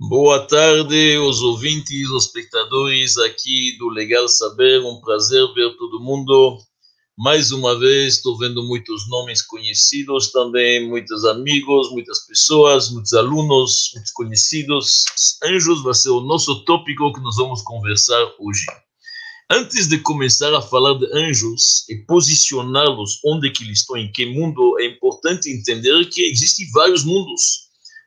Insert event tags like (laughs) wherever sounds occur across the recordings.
Boa tarde, os ouvintes, os espectadores aqui do Legal Saber. Um prazer ver todo mundo. Mais uma vez, estou vendo muitos nomes conhecidos também, muitos amigos, muitas pessoas, muitos alunos, muitos conhecidos. Anjos vai ser o nosso tópico que nós vamos conversar hoje. Antes de começar a falar de anjos e posicioná-los onde que eles estão, em que mundo, é importante entender que existem vários mundos.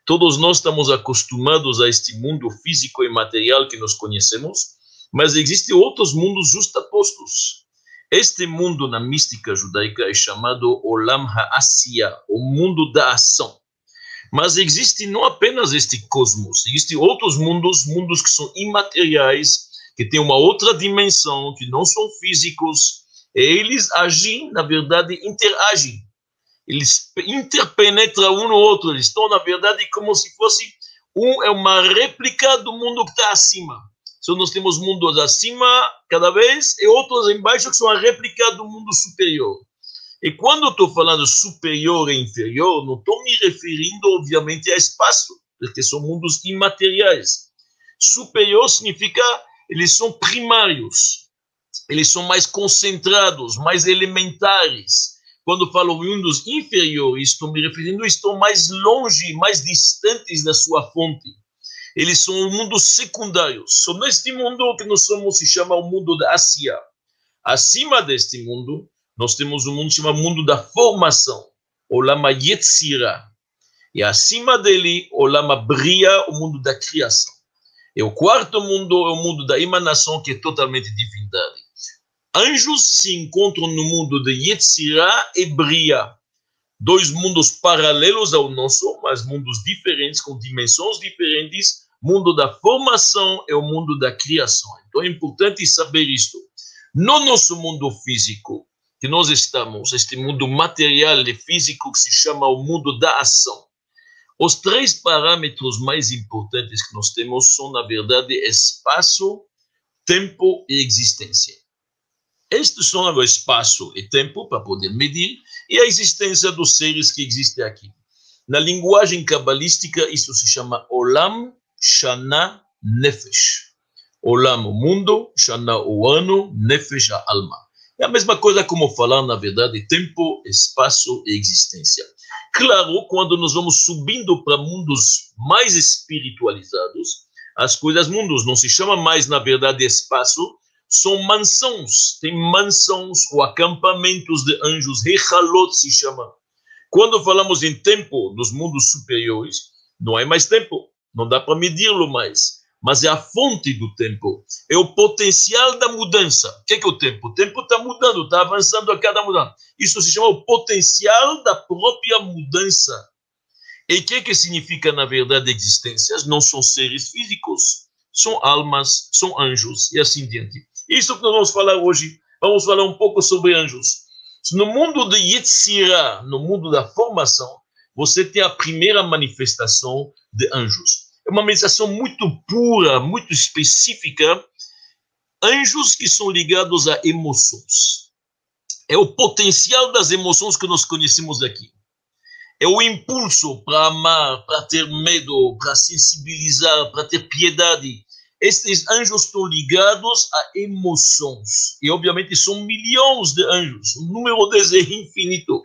Todos nós estamos acostumados a este mundo físico e material que nós conhecemos, mas existem outros mundos justapostos. Este mundo na mística judaica é chamado Olam HaAsiya, o mundo da ação. Mas existe não apenas este cosmos, existem outros mundos, mundos que são imateriais, que têm uma outra dimensão, que não são físicos, e eles agem, na verdade, interagem. Eles interpenetram um no outro, eles estão, na verdade, como se fosse um é uma réplica do mundo que está acima. Então, nós temos mundos acima, cada vez, e outros embaixo, que são a réplica do mundo superior. E quando estou falando superior e inferior, não estou me referindo, obviamente, a espaço, porque são mundos imateriais. Superior significa eles são primários, eles são mais concentrados, mais elementares. Quando falo mundos inferiores, estou me referindo, estão mais longe, mais distantes da sua fonte eles são mundos secundários. Só neste mundo que nós somos se chama o mundo da Ásia. Acima deste mundo, nós temos um mundo que se chama mundo da formação, o Lama Yetzira. E acima dele, o Lama Bria, o mundo da criação. E o quarto mundo é o mundo da emanação, que é totalmente divindade. Anjos se encontram no mundo de Yetzirah e Bria, dois mundos paralelos ao nosso, mas mundos diferentes, com dimensões diferentes, mundo da formação é o mundo da criação. Então é importante saber isto. No nosso mundo físico, que nós estamos, este mundo material e físico que se chama o mundo da ação, os três parâmetros mais importantes que nós temos são, na verdade, espaço, tempo e existência. Estes são o espaço e tempo para poder medir e a existência dos seres que existem aqui. Na linguagem cabalística, isso se chama Olam Shana Nefesh. Olam, o mundo, Shana, o ano, Nefesh, a alma. É a mesma coisa como falar, na verdade, tempo, espaço e existência. Claro, quando nós vamos subindo para mundos mais espiritualizados, as coisas mundos não se chama mais, na verdade, espaço, são mansões. Tem mansões ou acampamentos de anjos, Rechalot se chama. Quando falamos em tempo nos mundos superiores, não é mais tempo, não dá para medi-lo mais, mas é a fonte do tempo, é o potencial da mudança. O que é, que é o tempo? O tempo está mudando, está avançando a cada mudança. Isso se chama o potencial da própria mudança. E o que, é que significa, na verdade, existências? Não são seres físicos, são almas, são anjos e assim diante. Isso que nós vamos falar hoje. Vamos falar um pouco sobre anjos. No mundo de Yetzirah, no mundo da formação, você tem a primeira manifestação de anjos é uma meditação muito pura, muito específica. Anjos que são ligados a emoções. É o potencial das emoções que nós conhecemos aqui. É o impulso para amar, para ter medo, para sensibilizar, para ter piedade. Estes anjos estão ligados a emoções. E, obviamente, são milhões de anjos. O número deles é infinito.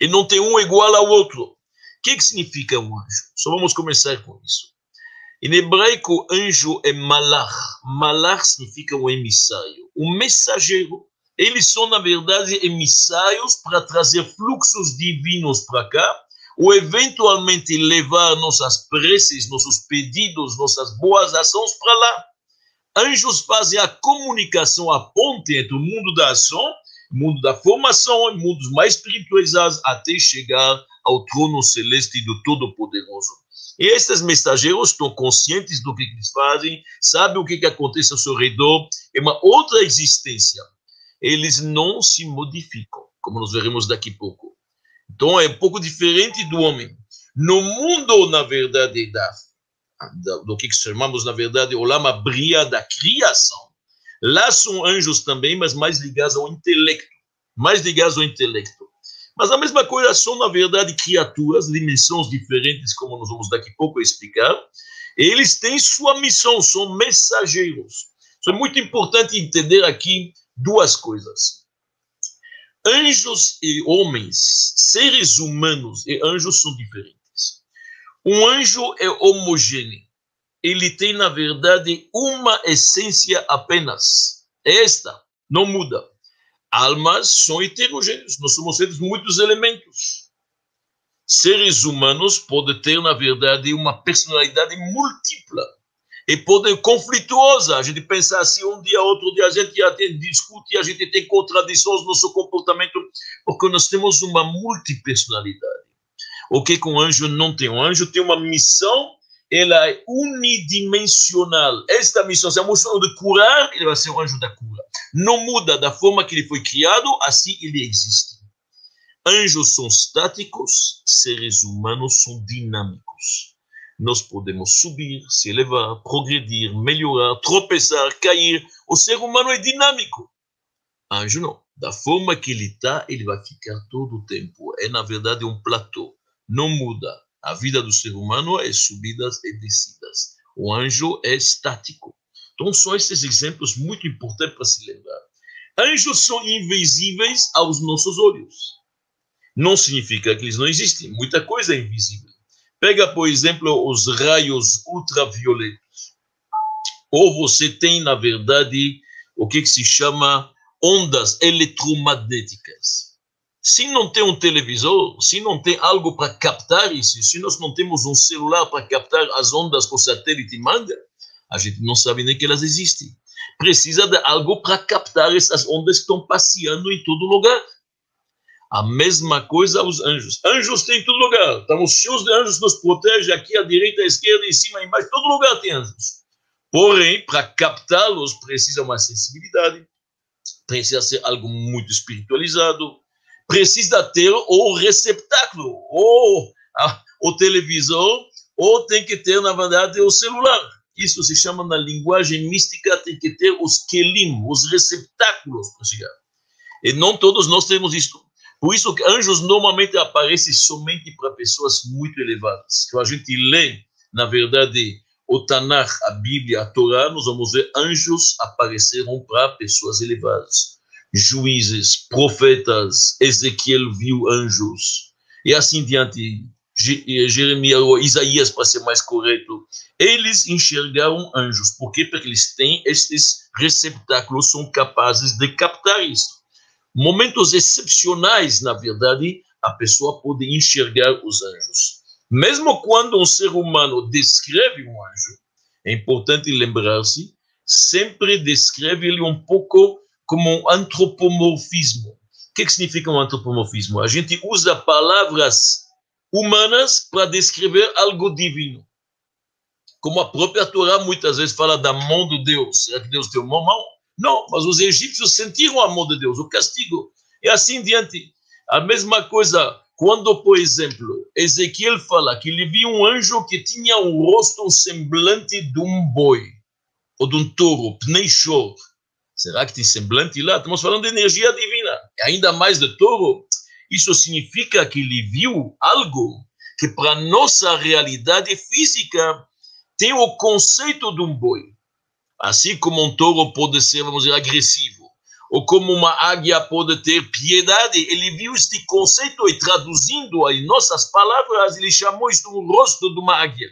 E não tem um igual ao outro. O que, que significa um anjo? Só vamos começar com isso. Em hebraico, anjo é malach. Malach significa um emissário, um mensageiro. Eles são, na verdade, emissários para trazer fluxos divinos para cá, ou eventualmente levar nossas preces, nossos pedidos, nossas boas ações para lá. Anjos fazem a comunicação, a ponte entre o mundo da ação, mundo da formação e mundos mais espiritualizados até chegar ao trono celeste do Todo-Poderoso. E esses mensageiros estão conscientes do que eles fazem, sabem o que, que acontece ao seu redor, é uma outra existência. Eles não se modificam, como nós veremos daqui a pouco. Então é um pouco diferente do homem. No mundo, na verdade, da, da do que chamamos, na verdade, o lama bria da criação, lá são anjos também, mas mais ligados ao intelecto. Mais ligados ao intelecto. Mas a mesma coisa são, na verdade, criaturas, dimensões diferentes, como nós vamos daqui a pouco explicar. Eles têm sua missão, são mensageiros. Isso é muito importante entender aqui duas coisas. Anjos e homens, seres humanos e anjos são diferentes. Um anjo é homogêneo. Ele tem, na verdade, uma essência apenas. Esta, não muda. Almas são heterogêneos, nós somos seres muitos elementos seres humanos podem ter, na verdade, uma personalidade múltipla e podem conflituosa. A gente pensa assim, um dia, outro dia, a gente já tem, discute, a gente tem contradições no nosso comportamento, porque nós temos uma multipersonalidade. O que com um anjo não tem? Um anjo tem uma missão, ela é unidimensional. Esta missão, se a missão de curar, ele vai ser um anjo da cura. Não muda da forma que ele foi criado, assim ele existe. Anjos são estáticos, seres humanos são dinâmicos. Nós podemos subir, se elevar, progredir, melhorar, tropeçar, cair. O ser humano é dinâmico. Anjo não. Da forma que ele está, ele vai ficar todo o tempo. É, na verdade, um platô. Não muda. A vida do ser humano é subidas e descidas. O anjo é estático. Então, são esses exemplos muito importantes para se lembrar. Anjos são invisíveis aos nossos olhos não significa que eles não existem. Muita coisa é invisível. Pega, por exemplo, os raios ultravioletos. Ou você tem, na verdade, o que, que se chama ondas eletromagnéticas. Se não tem um televisor, se não tem algo para captar isso, se nós não temos um celular para captar as ondas que o satélite manda, a gente não sabe nem que elas existem. Precisa de algo para captar essas ondas que estão passeando em todo lugar. A mesma coisa aos anjos. Anjos tem em todo lugar. Estamos cheios de anjos nos protegem aqui à direita, à esquerda, em cima, embaixo. Todo lugar tem anjos. Porém, para captá-los, precisa uma sensibilidade, precisa ser algo muito espiritualizado, precisa ter o receptáculo, ou a, o televisor, ou tem que ter, na verdade, o celular. Isso se chama, na linguagem mística, tem que ter os kelim, os receptáculos para chegar. E não todos nós temos isto. Por isso que anjos normalmente aparecem somente para pessoas muito elevadas. Quando a gente lê, na verdade, o Tanakh, a Bíblia, a Torá, nós vamos ver anjos apareceram para pessoas elevadas. Juízes, profetas, Ezequiel viu anjos. E assim diante, Jeremias ou Isaías, para ser mais correto, eles enxergaram anjos. Por quê? Porque eles têm estes receptáculos, são capazes de captar isso momentos excepcionais, na verdade, a pessoa pode enxergar os anjos. Mesmo quando um ser humano descreve um anjo, é importante lembrar-se, sempre descreve ele um pouco como um antropomorfismo. O que, que significa um antropomorfismo? A gente usa palavras humanas para descrever algo divino. Como a própria Torá muitas vezes fala da mão de Deus. Será que Deus tem uma mão? Não, mas os egípcios sentiram o amor de Deus, o castigo. E assim diante. A mesma coisa quando, por exemplo, Ezequiel fala que ele viu um anjo que tinha um rosto, semblante de um boi, ou de um touro, pneixor. Será que tem semblante lá? Estamos falando de energia divina. E ainda mais de touro. Isso significa que ele viu algo que para nossa realidade física tem o conceito de um boi. Assim como um touro pode ser, vamos dizer, agressivo, ou como uma águia pode ter piedade, ele viu este conceito e traduzindo em nossas palavras, ele chamou isto o rosto de uma águia.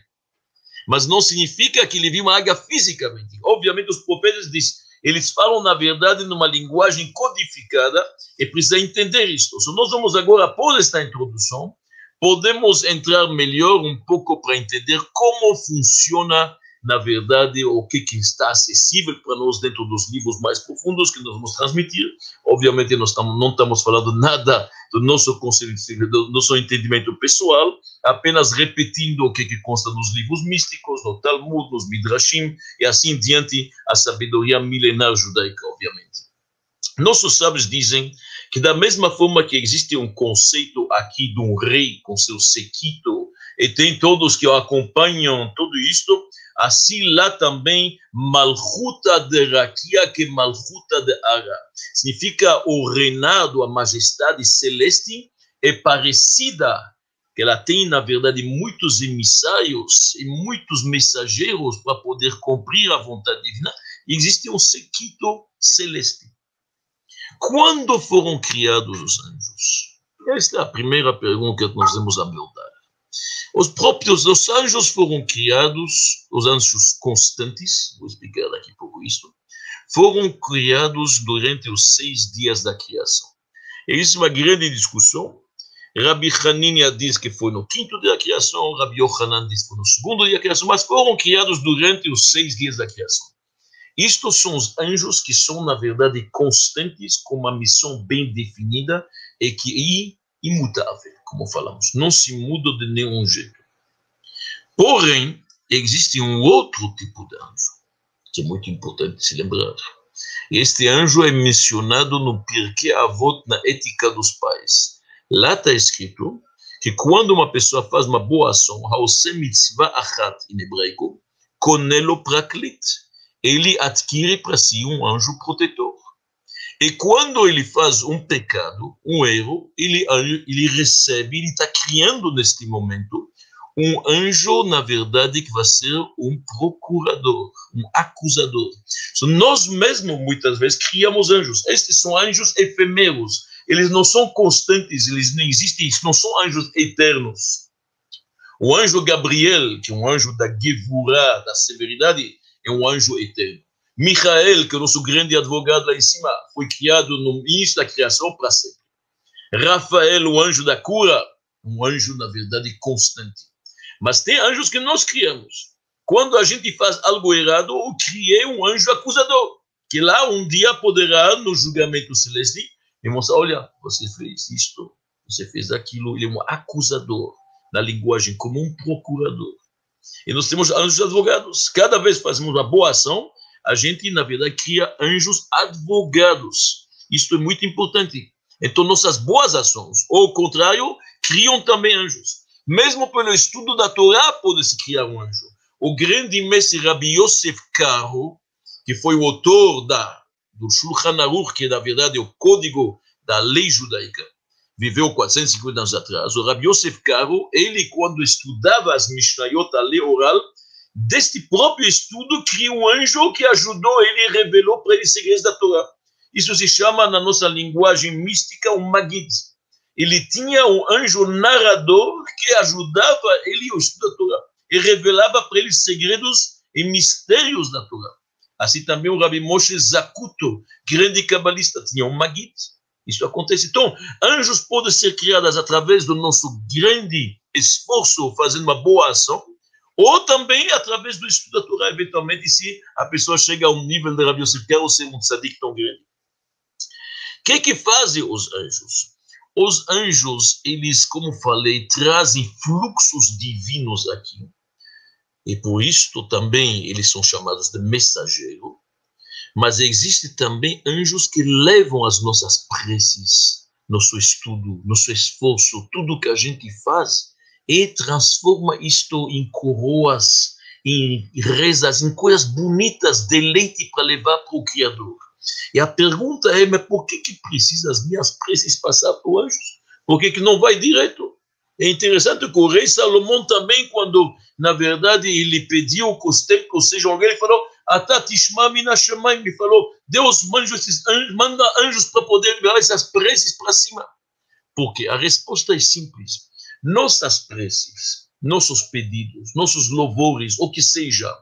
Mas não significa que ele viu uma águia fisicamente. Obviamente, os profetas dizem, eles falam, na verdade, numa linguagem codificada e precisa entender isto. Se nós vamos agora, após esta introdução, podemos entrar melhor um pouco para entender como funciona na verdade, o que, que está acessível para nós dentro dos livros mais profundos que nós vamos transmitir. Obviamente, nós tamo, não estamos falando nada do nosso conceito, do nosso entendimento pessoal, apenas repetindo o que, que consta nos livros místicos, no Talmud, nos Midrashim, e assim diante, a sabedoria milenar judaica, obviamente. Nossos sábios dizem que da mesma forma que existe um conceito aqui de um rei com seu sequito, e tem todos que o acompanham tudo isto, assim lá também Malchuta de Rakia que Malchuta de Ara. Significa o reinado, a majestade celeste é parecida que ela tem, na verdade, muitos emissários e muitos mensageiros para poder cumprir a vontade divina, existe um sequito celeste. Quando foram criados os anjos? Esta é a primeira pergunta que nós vamos abordar. Os próprios os anjos foram criados, os anjos constantes, vou explicar daqui a pouco isso, foram criados durante os seis dias da criação. Existe uma grande discussão Rabi Hanina diz que foi no quinto dia da criação, Rabi Yohanan diz que foi no segundo dia da criação, mas foram criados durante os seis dias da criação. Estes são os anjos que são, na verdade, constantes, com uma missão bem definida e que é imutável, como falamos, não se muda de nenhum jeito. Porém, existe um outro tipo de anjo, que é muito importante se lembrar. Este anjo é mencionado no Pirkei Avot, na Ética dos Pais. Lá está escrito que quando uma pessoa faz uma boa ação, mitzvah achat em hebraico, konelo praklit, ele adquire para si um anjo protetor. E quando ele faz um pecado, um erro, ele, ele recebe, ele está criando neste momento um anjo, na verdade, que vai ser um procurador, um acusador. Nós mesmos, muitas vezes, criamos anjos. Estes são anjos efêmeros eles não são constantes, eles não existem, não são anjos eternos. O anjo Gabriel, que é um anjo da Gevurah, da severidade, é um anjo eterno. Michael, que é o nosso grande advogado lá em cima, foi criado no início da criação para sempre. Rafael, o anjo da cura, um anjo, na verdade, constante. Mas tem anjos que nós criamos. Quando a gente faz algo errado, eu criei um anjo acusador, que lá um dia poderá, no julgamento celeste, e mostrar, olha, você fez isto, você fez aquilo. Ele é um acusador, na linguagem como um procurador. E nós temos anjos advogados. Cada vez que fazemos uma boa ação, a gente, na verdade, cria anjos advogados. Isto é muito importante. Então, nossas boas ações, ou ao contrário, criam também anjos. Mesmo pelo estudo da Torá, pode-se criar um anjo. O grande mestre Rabbi Yosef Karo, que foi o autor da do Shulchan Aruch, que na verdade é o código da lei judaica, viveu 450 anos atrás, o Rabbi Yosef Karo, ele quando estudava as Mishnayot, a lei oral, deste próprio estudo criou um anjo que ajudou ele revelou para ele segredos da Torá. Isso se chama, na nossa linguagem mística, um Magid. Ele tinha um anjo narrador que ajudava ele o estudo da Torá e revelava para ele segredos e mistérios da Torá. Assim também o Rabi Moshe Zakuto, grande cabalista, tinha um Magid. Isso acontece. Então, anjos podem ser criados através do nosso grande esforço fazendo uma boa ação, ou também através do estudo da Torá, eventualmente, se a pessoa chega a um nível de Rabi Yosef, quer ser um tzadik tão grande. O que que fazem os anjos? Os anjos, eles, como falei, trazem fluxos divinos aqui e por isto também eles são chamados de mensageiro, mas existe também anjos que levam as nossas preces, nosso estudo, nosso esforço, tudo que a gente faz e transforma isto em coroas, em rezas, em coisas bonitas, deleite para levar para o Criador. E a pergunta é, mas por que, que precisa as minhas preces passar para anjos? Por que, que não vai direto? É interessante que o rei Salomão também, quando, na verdade, ele pediu que os templos sejam alguém, ele falou, ele falou, Deus manda, anjos, manda anjos para poder liberar essas preces para cima. Porque a resposta é simples. Nossas preces, nossos pedidos, nossos louvores, o que seja,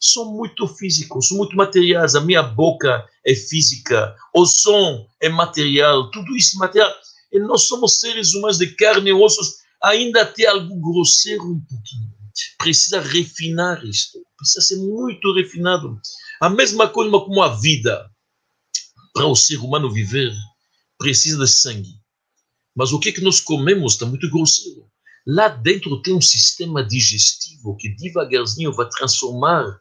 são muito físicos, são muito materiais. A minha boca é física, o som é material, tudo isso é material. E nós somos seres humanos de carne e ossos ainda tem algo grosseiro um pouquinho. Precisa refinar isto. Precisa ser muito refinado. A mesma coisa como a vida. Para o ser humano viver, precisa de sangue. Mas o que, que nós comemos está muito grosseiro. Lá dentro tem um sistema digestivo que devagarzinho vai transformar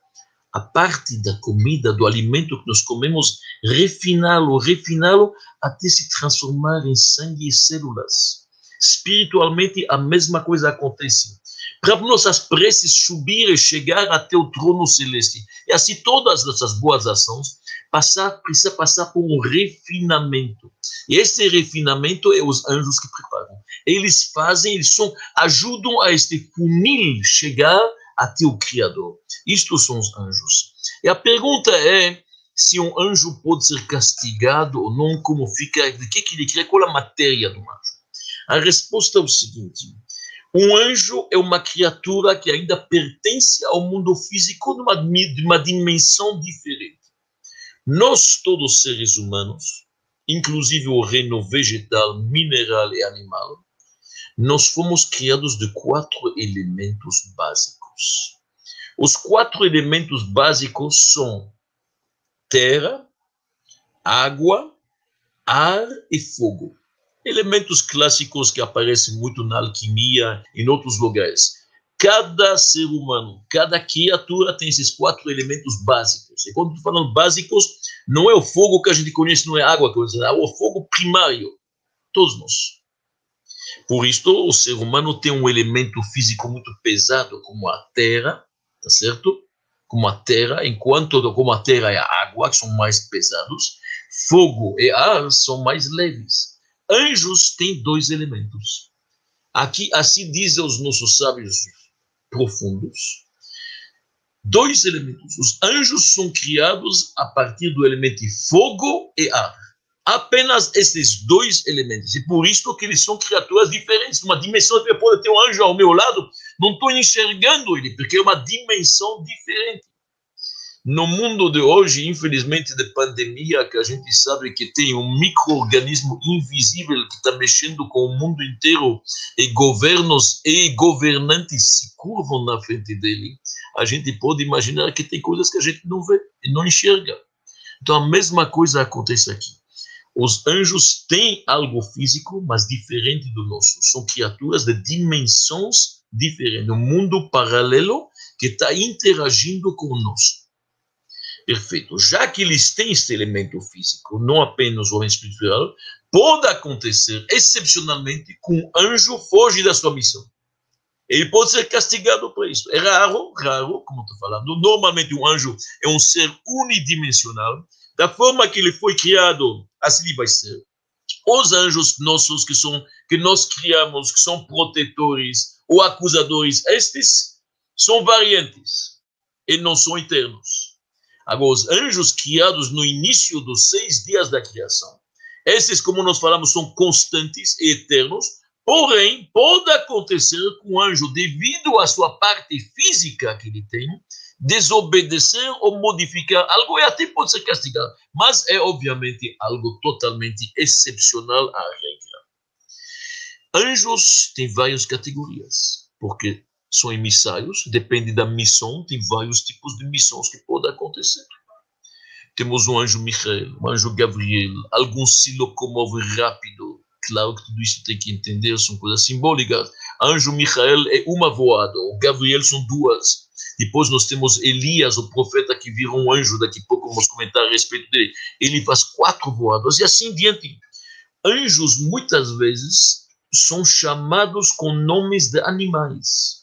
a parte da comida, do alimento que nós comemos, refiná-lo, refiná-lo até se transformar em sangue e células espiritualmente a mesma coisa acontece. Para nossas preces subir e chegar até o trono celeste. E assim todas essas boas ações passar, precisa passar por um refinamento. E esse refinamento é os anjos que preparam. Eles fazem, eles são, ajudam a este funil chegar até o Criador. Isto são os anjos. E a pergunta é se um anjo pode ser castigado ou não, como fica, de que, que ele cria, qual a matéria do anjo. A resposta é o seguinte: um anjo é uma criatura que ainda pertence ao mundo físico numa, uma dimensão diferente. Nós, todos seres humanos, inclusive o reino vegetal, mineral e animal, nós fomos criados de quatro elementos básicos. Os quatro elementos básicos são terra, água, ar e fogo. Elementos clássicos que aparecem muito na alquimia e em outros lugares. Cada ser humano, cada criatura tem esses quatro elementos básicos. E quando estou falando básicos, não é o fogo que a gente conhece, não é água que é o fogo primário. Todos nós. Por isso, o ser humano tem um elemento físico muito pesado, como a terra, tá certo? Como a terra, enquanto como a terra e a água, que são mais pesados, fogo e ar são mais leves. Anjos têm dois elementos. Aqui, assim dizem os nossos sábios profundos. Dois elementos. Os anjos são criados a partir do elemento fogo e ar. Apenas esses dois elementos. E por isso que eles são criaturas diferentes. Uma dimensão, eu posso ter um anjo ao meu lado, não estou enxergando ele, porque é uma dimensão diferente. No mundo de hoje, infelizmente, de pandemia, que a gente sabe que tem um microorganismo invisível que está mexendo com o mundo inteiro e governos e governantes se curvam na frente dele, a gente pode imaginar que tem coisas que a gente não vê e não enxerga. Então, a mesma coisa acontece aqui. Os anjos têm algo físico, mas diferente do nosso. São criaturas de dimensões diferentes, um mundo paralelo que está interagindo com o nosso. Perfeito. Já que eles têm esse elemento físico, não apenas o espiritual, pode acontecer excepcionalmente que um anjo foge da sua missão. Ele pode ser castigado por isso. É raro, raro, como estou falando. Normalmente um anjo é um ser unidimensional. Da forma que ele foi criado, assim ele vai ser. Os anjos nossos que são que nós criamos, que são protetores ou acusadores, estes são variantes e não são eternos. Os anjos criados no início dos seis dias da criação, esses, como nós falamos, são constantes e eternos, porém, pode acontecer com o anjo, devido à sua parte física que ele tem, desobedecer ou modificar algo e até pode ser castigado, mas é obviamente algo totalmente excepcional à regra. Anjos têm várias categorias, porque são emissários, depende da missão, tem vários tipos de missões que podem acontecer. Temos um anjo Michael, um anjo Gabriel, alguns se locomovem rápido. Claro que tudo isso tem que entender, são coisas simbólicas. Anjo Michael é uma voada, o Gabriel são duas. Depois nós temos Elias, o profeta que vira um anjo, daqui a pouco vamos comentar a respeito dele. Ele faz quatro voadas e assim diante. Anjos, muitas vezes, são chamados com nomes de animais.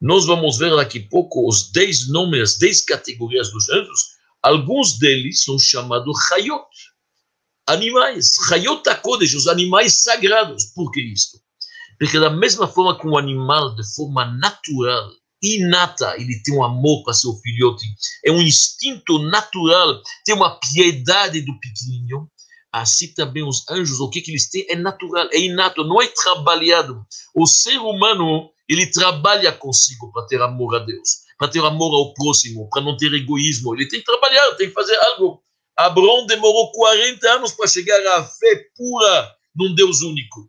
Nós vamos ver daqui a pouco os dez nomes, as dez categorias dos anjos. Alguns deles são chamados Hayot, animais. Hayot HaKodesh, os animais sagrados. Por que isto? Porque da mesma forma que um animal, de forma natural, inata, ele tem um amor para seu filhote, é um instinto natural, tem uma piedade do pequenininho, assim também os anjos, o que, que eles têm é natural, é inato, não é trabalhado. O ser humano, ele trabalha consigo para ter amor a Deus, para ter amor ao próximo, para não ter egoísmo. Ele tem que trabalhar, tem que fazer algo. Abraão demorou 40 anos para chegar à fé pura num Deus único.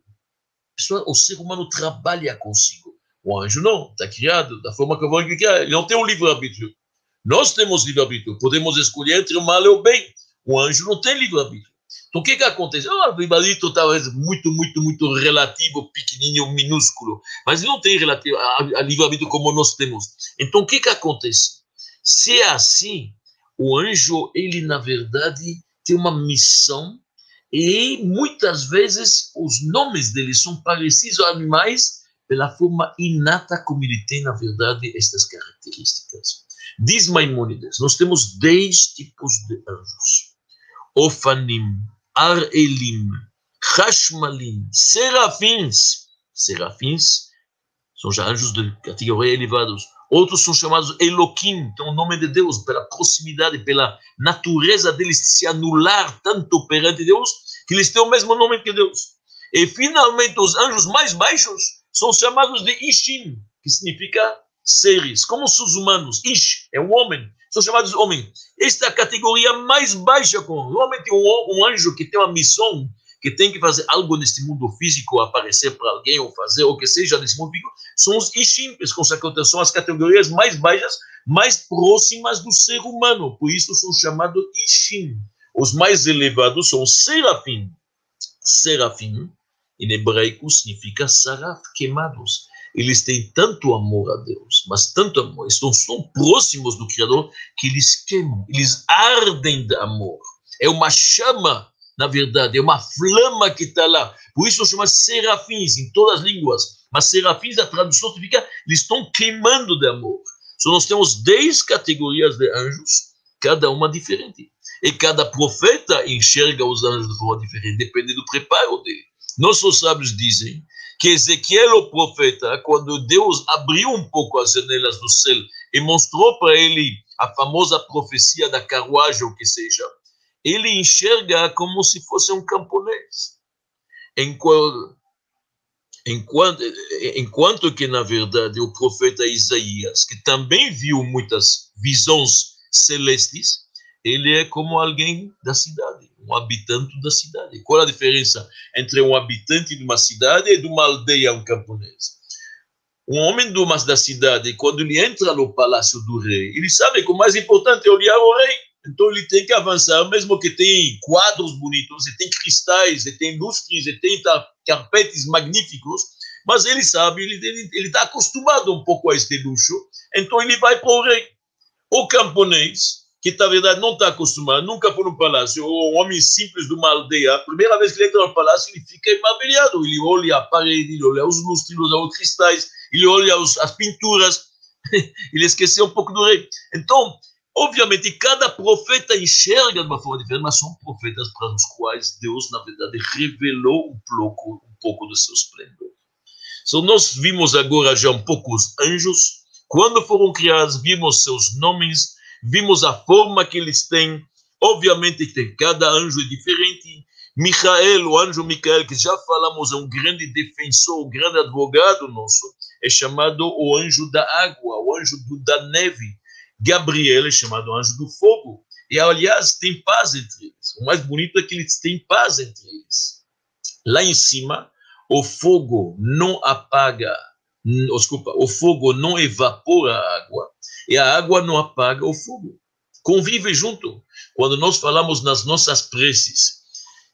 Pessoal, o ser humano trabalha consigo. O anjo não, está criado da forma que eu vou criar. Ele não tem um livre-arbítrio. Nós temos livre-arbítrio, podemos escolher entre o mal e o bem. O anjo não tem livre-arbítrio. Então, o que que acontece? O rivalito talvez muito, muito, muito relativo, pequenininho, minúsculo, mas não tem relativo a, livramento como nós temos. Então, o que que acontece? Se é assim, o anjo, ele na verdade tem uma missão e muitas vezes os nomes dele são parecidos a animais pela forma inata como ele tem, na verdade, estas características. Diz Maimônides, nós temos dez tipos de anjos. Ofanim, Arelim, Hashmalim, Serafins. Serafins são já anjos de categoria elevados. Outros são chamados Elohim, é o nome de Deus, pela proximidade, pela natureza deles se anular tanto perante Deus, que eles têm o mesmo nome que Deus. E finalmente os anjos mais baixos são chamados de Ishim, que significa seres, como os humanos. Ish é um homem, são chamados homem. Esta é a categoria mais baixa. Normalmente um, um anjo que tem uma missão, que tem que fazer algo neste mundo físico, aparecer para alguém ou fazer o que seja nesse mundo físico, são os Ishim, que são as categorias mais baixas, mais próximas do ser humano. Por isso são chamados Ishim. Os mais elevados são Serafim. Serafim, em hebraico, significa saraf, queimados eles têm tanto amor a Deus, mas tanto amor, estão tão próximos do Criador que eles queimam, eles ardem de amor. É uma chama, na verdade, é uma flama que está lá. Por isso chama serafins em todas as línguas. Mas serafins, a tradução significa eles estão queimando de amor. Então nós temos dez categorias de anjos, cada uma diferente. E cada profeta enxerga os anjos de forma diferente, depende do preparo dele. Nossos sábios dizem que Ezequiel, o profeta, quando Deus abriu um pouco as janelas do céu e mostrou para ele a famosa profecia da carruagem, ou que seja, ele enxerga como se fosse um camponês. Enquanto, enquanto, enquanto que, na verdade, o profeta Isaías, que também viu muitas visões celestes, ele é como alguém da cidade habitante da cidade. Qual a diferença entre um habitante de uma cidade e de uma aldeia, um camponês? Um homem de uma, da cidade, quando ele entra no palácio do rei, ele sabe que o mais importante é olhar o rei. Então ele tem que avançar, mesmo que tem quadros bonitos, e tem cristais, e tem lustres, e tem carpetes magníficos, mas ele sabe, ele está acostumado um pouco a este luxo, então ele vai para o rei. O camponês, que na verdade não está acostumado, nunca foi no palácio, ou um homem simples de uma aldeia, a primeira vez que ele entra no palácio, ele fica maravilhado, ele olha a parede, ele olha os lustres, os cristais, ele olha os, as pinturas, (laughs) ele esqueceu um pouco do rei. Então, obviamente, cada profeta enxerga de uma forma diferente, mas são profetas para os quais Deus, na verdade, revelou um pouco, um pouco do seu esplendor. Então, nós vimos agora já um pouco os anjos, quando foram criados, vimos seus nomes, vimos a forma que eles têm. Obviamente que cada anjo é diferente. Michael, o anjo Michael, que já falamos, é um grande defensor, um grande advogado nosso, é chamado o anjo da água, o anjo do, da neve. Gabriel é chamado anjo do fogo. E, aliás, tem paz entre eles. O mais bonito é que eles têm paz entre eles. Lá em cima, o fogo não apaga, desculpa, o fogo não evapora a água, e a água não apaga o fogo. Convive junto. Quando nós falamos nas nossas preces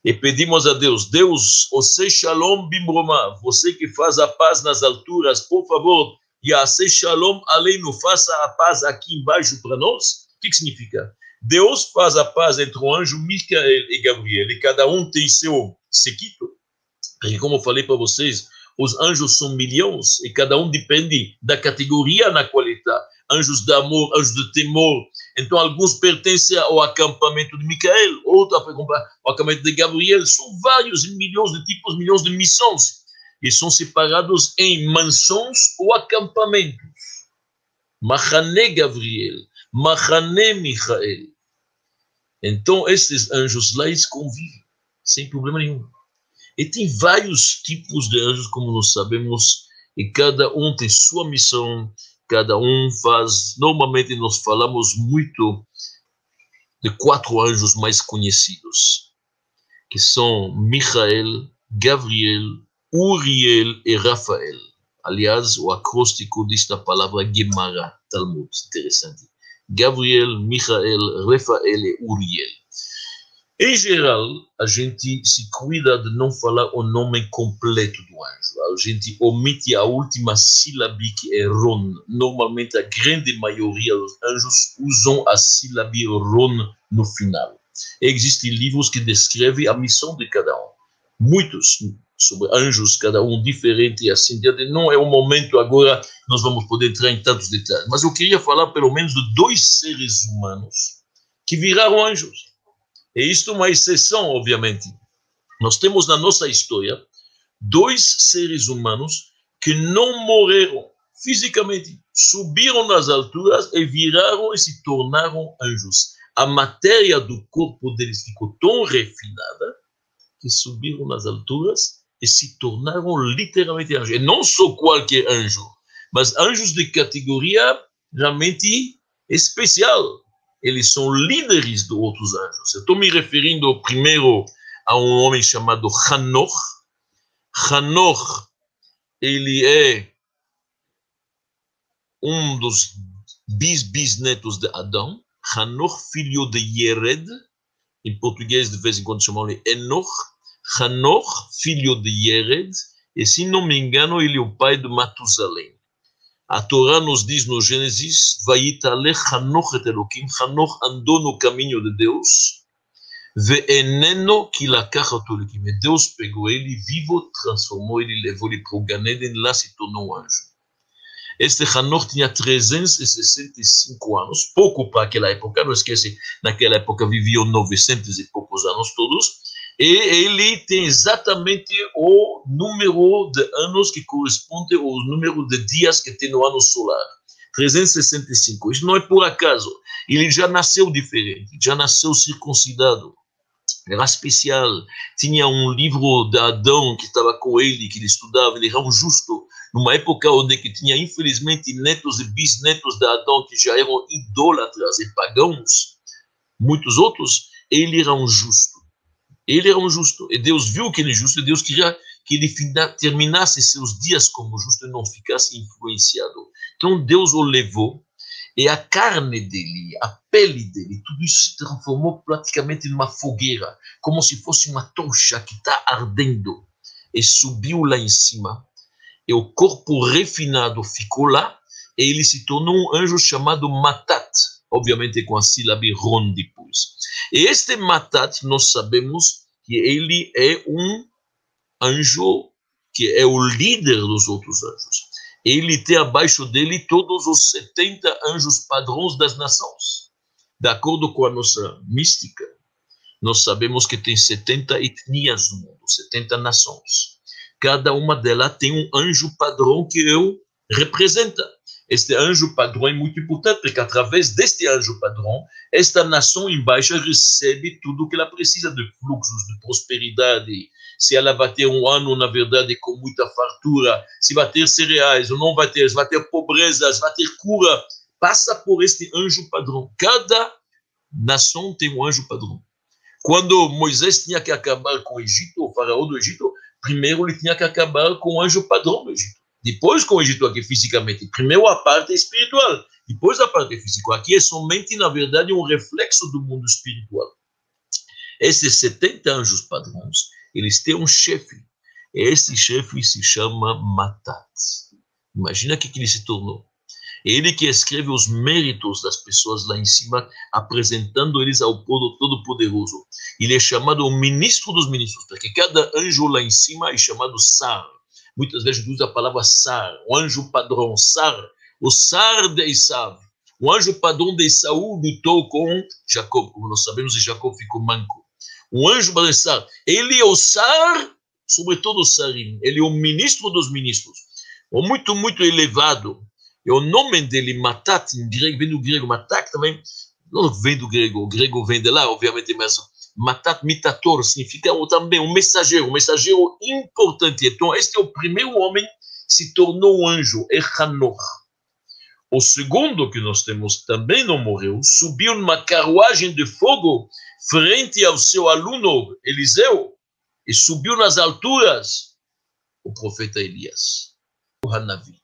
e pedimos a Deus, Deus, você shalom bimroma, você que faz a paz nas alturas, por favor, Yase shalom aleinu, faça a paz aqui embaixo para nós. O que, que significa? Deus faz a paz entre o anjo Micael e Gabriel, e cada um tem seu sequito. E como eu falei para vocês, os anjos são milhões, e cada um depende da categoria na qual ele está anjos de amor, anjos de temor. Então, alguns pertencem ao acampamento de Micael, outros ao acampamento de Gabriel. São vários milhões de tipos, milhões de missões. E são separados em mansões ou acampamentos. Machané Gabriel, Machané Michael. Então, esses anjos lá, eles convivem, sem problema nenhum. E tem vários tipos de anjos, como nós sabemos, e cada um tem sua missão, cada um faz. Normalmente nós falamos muito de quatro anjos mais conhecidos, que são Michael, Gabriel, Uriel e Rafael. Aliás, o acróstico desta palavra Gemara, Talmud, interessante. Gabriel, Michael, Rafael e Uriel. Em geral, a gente se cuida de não falar o nome completo do anjo. A gente omite a última sílaba que é Ron. Normalmente, a grande maioria dos anjos usam a sílaba Ron no final. Existem livros que descrevem a missão de cada um. Muitos, sobre anjos, cada um diferente e assim diante. Não é o momento agora, nós vamos poder entrar em tantos detalhes, mas eu queria falar pelo menos de dois seres humanos que viraram anjos. E isto é uma exceção, obviamente. Nós temos na nossa história dois seres humanos que não morreram fisicamente, subiram nas alturas e viraram e se tornaram anjos. A matéria do corpo deles ficou tão refinada que subiram nas alturas e se tornaram literalmente anjos. E não só qualquer anjo, mas anjos de categoria realmente especial. Eles são líderes de outros anjos. Estou me referindo primeiro a um homem chamado Hanoch. Hanoch, ele é um dos bis-bisnetos de Adão. Hanoch, filho de Yered. Em português, de vez em quando chamam ele Enoch. Hanoch, filho de Yered, e se não me engano, ele é o pai de Matusalém. A Torá nos diz no Gênesis, Vaitalech Hanoch et Elohim, Hanoch andou no caminho de Deus, Ve'eneno que lakach Elohim. E Deus pegou ele vivo, transformou ele, levou ele para o Ganeden, lá se tornou um anjo. Este Hanoch tinha 365 anos, pouco para aquela época, não esquece, naquela época viviam 900 e poucos anos todos, e ele tem exatamente o número de anos que corresponde ao número de dias que tem no ano solar. 365. Isso não é por acaso. Ele já nasceu diferente, já nasceu circuncidado. Era especial. Tinha um livro de Adão que estava com ele, que ele estudava. Ele era um justo. Numa época onde que tinha, infelizmente, netos e bisnetos de Adão que já eram idólatras e pagãos, muitos outros, ele era um justo. Ele era um justo. E Deus viu que ele é justo, e Deus queria que ele terminasse seus dias como justo e não ficasse influenciado. Então Deus o levou, e a carne dele, a pele dele, tudo isso se transformou praticamente numa fogueira, como se fosse uma tocha que está ardendo. E subiu lá em cima, e o corpo refinado ficou lá, e ele se tornou um anjo chamado Matat, obviamente com a sílaba Ron depois. E este Matat, nós sabemos que ele é um anjo que é o líder dos outros anjos. Ele tem abaixo dele todos os 70 anjos padrões das nações. De acordo com a nossa mística, nós sabemos que tem 70 etnias no mundo, 70 nações. Cada uma delas tem um anjo padrão que eu representa. Este anjo padrão é muito importante, porque através deste anjo padrão, esta nação embaixo recebe tudo o que ela precisa de fluxos, de prosperidade. Se ela vai ter um ano, na verdade, com muita fartura, se vai ter cereais ou não vai ter, se vai ter pobreza, se vai ter cura, passa por este anjo padrão. Cada nação tem um anjo padrão. Quando Moisés tinha que acabar com o Egito, o faraó do Egito, primeiro ele tinha que acabar com o anjo padrão do Egito. Depois com o Egito aqui fisicamente. Primeiro a parte espiritual, depois a parte física. Aqui é somente, na verdade, um reflexo do mundo espiritual. Esses 70 anjos padrões, eles têm um chefe. Esse chefe se chama Matat. Imagina o que ele se tornou. Ele que escreve os méritos das pessoas lá em cima, apresentando eles ao Todo-Poderoso. Ele é chamado o ministro dos ministros, porque cada anjo lá em cima é chamado Sar muitas vezes usa a palavra Sar, o anjo padrão, Sar, o Sar de Isav. O anjo padrão de Isaú lutou com Jacob, como nós sabemos, e Jacob ficou manco. O anjo padrão de Sar, ele é o Sar, sobretudo o Sarim, ele é o ministro dos ministros, o muito, muito elevado. E o nome dele, Matat, em grego, vem do grego, Matat também, não vem do grego, o grego vem de lá, obviamente, mas Matat Mitator significa também um mensageiro, um mensageiro importante. Então, este é o primeiro homem que se tornou um anjo, é. O segundo que nós temos também não morreu, subiu numa carruagem de fogo frente ao seu aluno Eliseu e subiu nas alturas o profeta Elias, o Hanavi,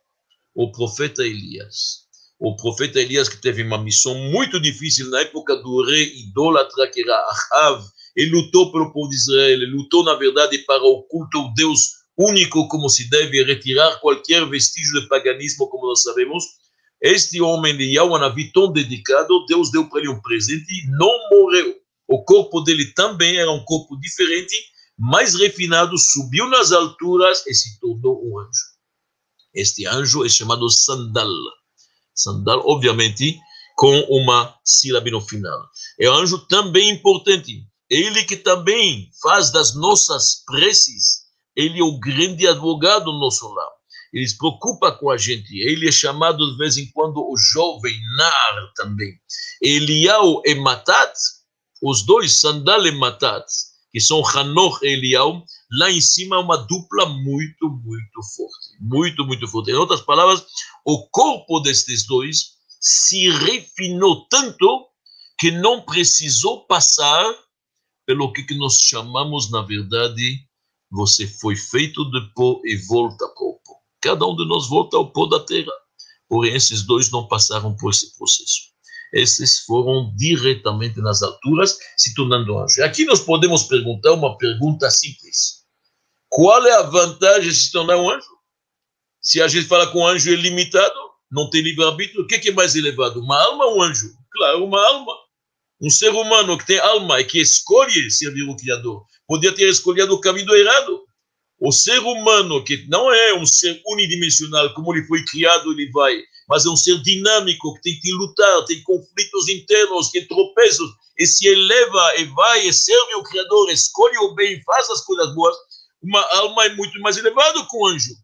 o profeta Elias o profeta Elias, que teve uma missão muito difícil na época do rei idólatra, que era Ahav, ele lutou pelo povo de Israel, ele lutou, na verdade, para o culto ao Deus único, como se deve, retirar qualquer vestígio de paganismo, como nós sabemos. Este homem de Yahweh, tão dedicado, Deus deu para ele um presente e não morreu. O corpo dele também era um corpo diferente, mais refinado, subiu nas alturas e se tornou um anjo. Este anjo é chamado Sandal. Sandal, obviamente, com uma sílaba no final. É um anjo também importante. Ele que também faz das nossas preces, ele é o grande advogado do nosso lar. Ele se preocupa com a gente. Ele é chamado de vez em quando o jovem Nar também. Eliau e Matat, os dois, Sandal e Matat, que são Hanor e Eliau, lá em cima é uma dupla muito, muito forte. Muito, muito forte. Em outras palavras, o corpo destes dois se refinou tanto que não precisou passar pelo que nós chamamos, na verdade, você foi feito de pó e volta para o pó. Cada um de nós volta ao pó da terra. Porém, esses dois não passaram por esse processo. Esses foram diretamente nas alturas, se tornando anjos. Aqui nós podemos perguntar uma pergunta simples: Qual é a vantagem de se tornar um anjo? Se a gente fala que um anjo é limitado, não tem livre-arbítrio, o que é mais elevado? Uma alma ou um anjo? Claro, uma alma. Um ser humano que tem alma e que escolhe servir o Criador, podia ter escolhido o caminho errado. O ser humano, que não é um ser unidimensional, como ele foi criado, ele vai, mas é um ser dinâmico, que tem que lutar, tem conflitos internos, tem tropeços, e se eleva e vai e serve o Criador, escolhe o bem, faz as coisas boas, uma alma é muito mais elevada que um anjo.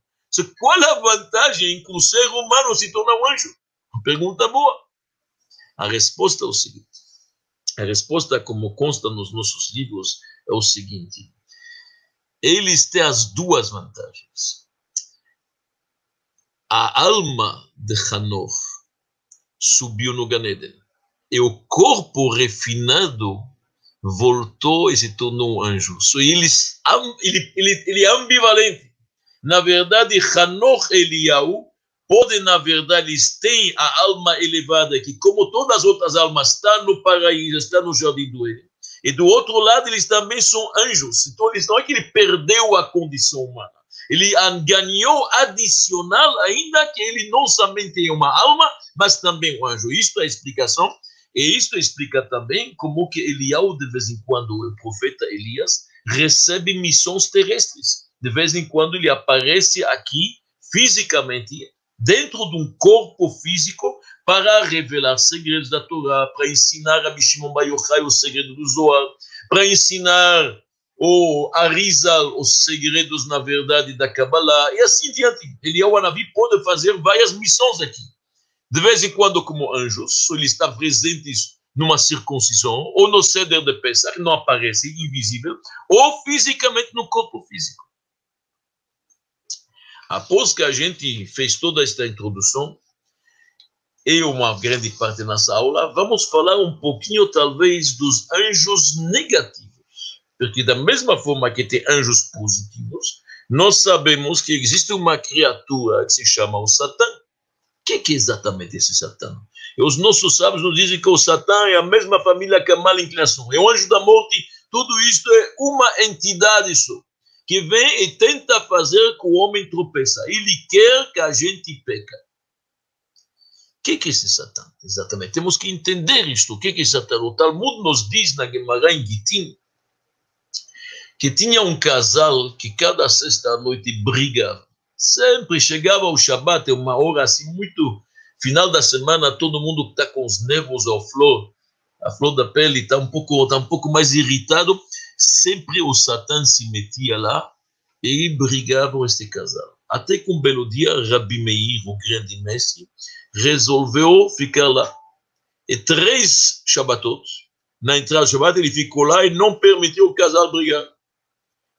Qual a vantagem em que ser humano se torna um anjo? Uma pergunta boa. A resposta é o seguinte: a resposta, como consta nos nossos livros, é o seguinte: eles têm as duas vantagens. A alma de Hanor subiu no Ganeden e o corpo refinado voltou e se tornou um anjo. So, eles, ele, ele, ele é ambivalente. Na verdade, Hanor Eliyahu podem, na verdade, eles têm a alma elevada, que como todas as outras almas, está no paraíso, está no jardim do Éden. E do outro lado, eles também são anjos. Então, eles, não é que ele perdeu a condição humana. Ele ganhou adicional, ainda que ele não somente tem uma alma, mas também um anjo. Isto é a explicação. E isto explica também como que Eliel, de vez em quando, o profeta Elias, recebe missões terrestres. De vez em quando ele aparece aqui, fisicamente, dentro de um corpo físico para revelar segredos da Torá, para ensinar a Bishimon Bayochai o segredo do Zohar, para ensinar o Arizal os segredos, na verdade, da Kabbalah, e assim diante. O Anavi, pode fazer várias missões aqui. De vez em quando, como anjos, ele está presente numa circuncisão, ou no ceder de Pesach, não aparece, invisível, ou fisicamente no corpo físico. Após que a gente fez toda esta introdução, e uma grande parte nessa aula, vamos falar um pouquinho, talvez, dos anjos negativos. Porque, da mesma forma que tem anjos positivos, nós sabemos que existe uma criatura que se chama o Satã. O que, que é exatamente esse Satã? Os nossos sábios nos dizem que o Satã é a mesma família que a mala inclinação, é o anjo da morte. Tudo isto é uma entidade só que vem e tenta fazer que o homem tropeça. Ele quer que a gente peca. O que, que é esse Satã? Exatamente. Temos que entender isto. O que, que é Satã? O Talmud nos diz na Gemara em Gitim que tinha um casal que cada sexta-noite brigava. Sempre chegava o Shabat, é uma hora assim muito final da semana, todo mundo está com os nervos ao flor, a flor da pele está um pouco, tá um pouco mais irritado sempre o Satã se metia lá e brigava com este casal. Até que um belo dia, Rabi Meir, o grande mestre, resolveu ficar lá. E três Shabbatot, na entrada do Shabbat, ele ficou lá e não permitiu o casal brigar.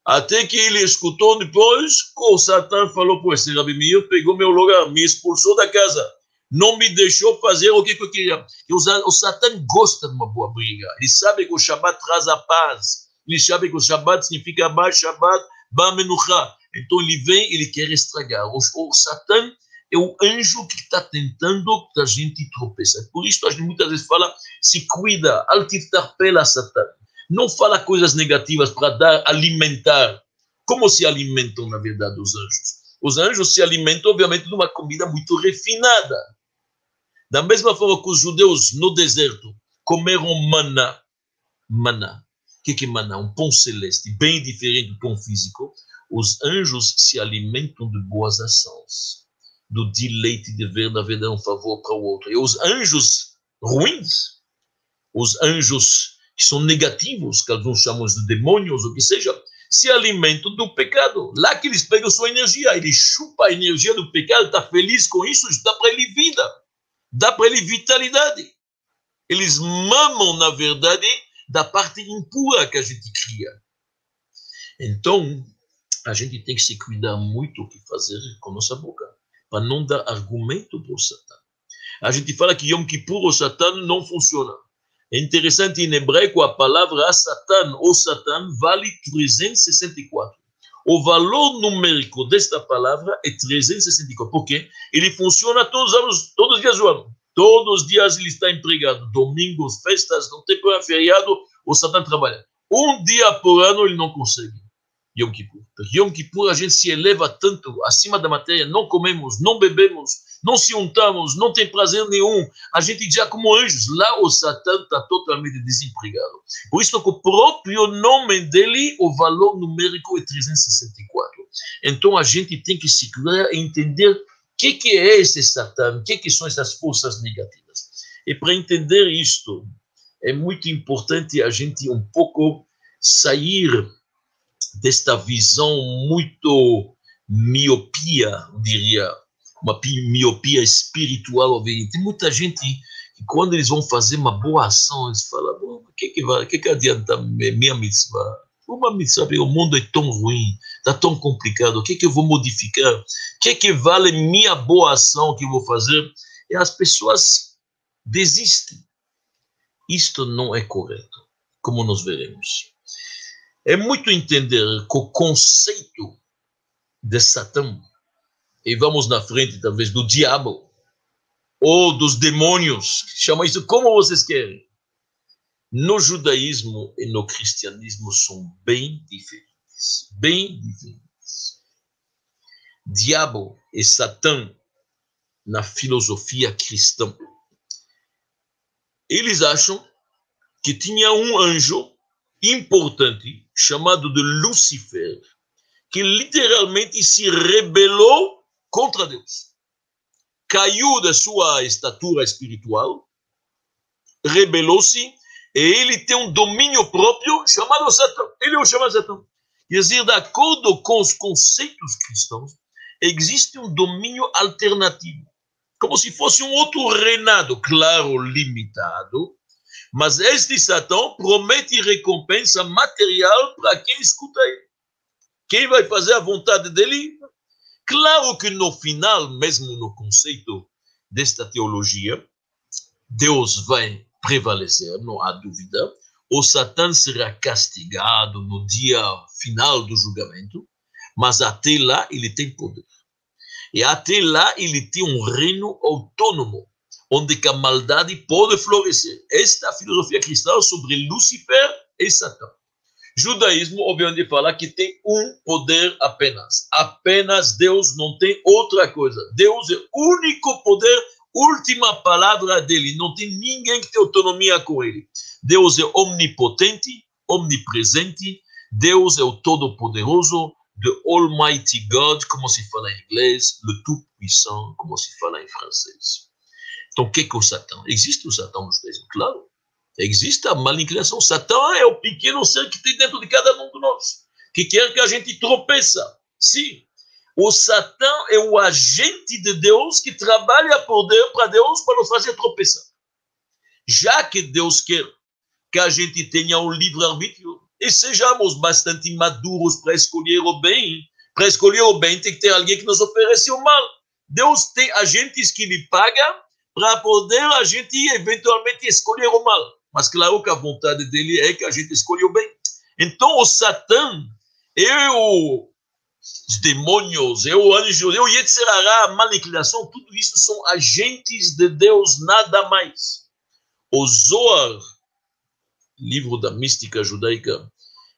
Até que ele escutou depois que o Satã falou, pô, esse Rabi Meir pegou meu lugar, me expulsou da casa, não me deixou fazer o que eu queria. E o, Satã gosta de uma boa briga. Ele sabe que o Shabbat traz a paz ele sabe que o Shabbat significa Ba Shabbat, Ba Menucha. Então ele vem, ele quer estragar. O, o Satã é o anjo que está tentando que a gente tropeça. Por isso a gente muitas vezes fala, se cuida, altiftar pela Satã. Não fala coisas negativas para dar, alimentar. Como se alimentam, na verdade, os anjos? Os anjos se alimentam, obviamente, de uma comida muito refinada. Da mesma forma que os judeus no deserto comeram maná, maná. que que emana? Um pão celeste, bem diferente do pão físico. Os anjos se alimentam de boas ações, do deleite de ver na vida um favor para o outro. E os anjos ruins, os anjos que são negativos, que alguns chamam de demônios, ou que seja, se alimentam do pecado. Lá que eles pegam sua energia, ele chupa a energia do pecado, está feliz com isso, isso dá para ele vida, dá para ele vitalidade. Eles mamam, na verdade, da parte impura que a gente cria. Então, a gente tem que se cuidar muito o que fazer com nossa boca, para não dar argumento para o Satã. A gente fala que Yom Kippur, o Satã não funciona. É interessante, em hebraico, a palavra Satan ou Satan vale 364. O valor numérico desta palavra é 364. Por quê? Ele funciona todos os, anos, todos os dias do ano. Todos os dias ele está empregado. Domingos, festas, não tem feriado, o Satan trabalha. Um dia por ano ele não consegue. Yom Kippur. Yom Kippur a gente se eleva tanto acima da matéria, não comemos, não bebemos, não se untamos, não tem prazer nenhum. A gente já como anjos, lá o Satã está totalmente desempregado. Por isso que o próprio nome dele, o valor numérico é 364. Então a gente tem que se e entender o que, que é esse Satã, o que, que são essas forças negativas. E para entender isto, é muito importante a gente um pouco sair desta visão muito miopia, diria, uma miopia espiritual. Tem muita gente que quando eles vão fazer uma boa ação, eles falam, o que que, vai, que que adianta minha mitzvah? Uma mitzvah, o mundo é tão ruim, está tão complicado, o que que eu vou modificar? O que que vale minha boa ação que eu vou fazer? E as pessoas desistem. Isto não é correto, como nós veremos. É muito entender que o conceito de Satã e vamos na frente, talvez, do diabo ou dos demônios, chama isso como vocês querem. No judaísmo e no cristianismo são bem diferentes, bem diferentes. Diabo e Satã na filosofia cristã. Eles acham que tinha um anjo importante chamado de Lúcifer, que literalmente se rebelou contra Deus. Caiu da sua estatura espiritual, rebelou-se, e ele tem um domínio próprio chamado Satã. Ele o chamado Satã. Quer dizer, de acordo com os conceitos cristãos, existe um domínio alternativo, como se fosse um outro reinado, claro, limitado, mas este Satã promete recompensa material para quem escuta ele. Quem vai fazer a vontade dele Claro que no final, mesmo no conceito desta teologia, Deus vai prevalecer, não há dúvida. O Satã será castigado no dia final do julgamento, mas até lá ele tem poder. E até lá ele tem um reino autônomo, onde a maldade pode florescer. Esta filosofia cristã sobre Lúcifer e Satã. Judaísmo, obviamente, fala que tem um poder apenas. Apenas Deus, não tem outra coisa. Deus é o único poder, última palavra dele. Não tem ninguém que tem autonomia com ele. Deus é omnipotente, omnipresente. Deus é o Todo-Poderoso, the Almighty God, como se fala em inglês, le Tout-Puissant, como se fala em francês. Então, o que é o Satã? Existe o Satã no judaísmo? Claro. Existe a má inclinação. Satã é o pequeno ser que tem dentro de cada um de nós, que quer que a gente tropeça. Sim. O Satã é o agente de Deus que trabalha por Deus, para Deus, para nos fazer tropeçar. Já que Deus quer que a gente tenha um livre-arbítrio e sejamos bastante maduros para escolher o bem, para escolher o bem tem que ter alguém que nos oferece o mal. Deus tem agentes que lhe pagam para poder a gente eventualmente escolher o mal mas claro que a vontade dele é que a gente escolheu bem. Então o Satã o os demônios, o anjo, o Yetzirará, a manipulação, tudo isso são agentes de Deus, nada mais. O Zohar, livro da mística judaica,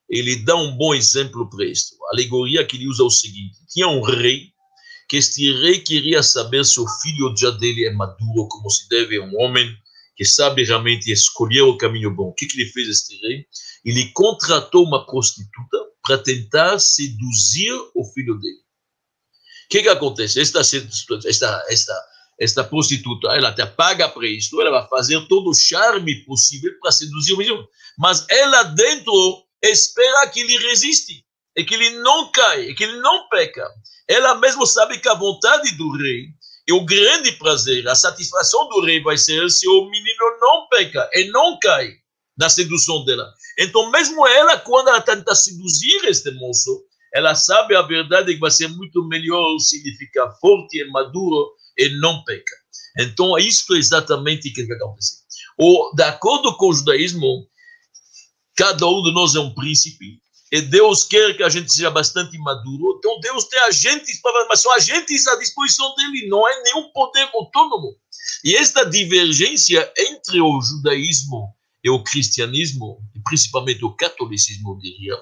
ele dá um bom exemplo para isso. A alegoria que ele usa é o seguinte: tinha um rei, que este rei queria saber se o filho já dele é maduro, como se deve, um homem, que sabe realmente escolher o caminho bom. O que, que ele fez, este rei? Ele contratou uma prostituta para tentar seduzir o filho dele. O que, que acontece? Esta, esta, esta, esta prostituta, ela te paga para isso, ela vai fazer todo o charme possível para seduzir o menino. Mas ela dentro espera que ele resiste, e que ele não cai, e que ele não peca. Ela mesmo sabe que a vontade do rei e o grande prazer, a satisfação do rei vai ser se o menino não peca e não cai na sedução dela. Então, mesmo ela, quando ela tenta seduzir este moço, ela sabe a verdade que vai ser muito melhor se ele ficar forte e maduro e não peca. Então, isso é exatamente o que vai acontecer. O, de acordo com o judaísmo, cada um de nós é um príncipe, e Deus quer que a gente seja bastante maduro. Então Deus tem agentes, mas são agentes à disposição dele, não é nenhum poder autônomo. E esta divergência entre o judaísmo e o cristianismo, e principalmente o catolicismo, eu diria,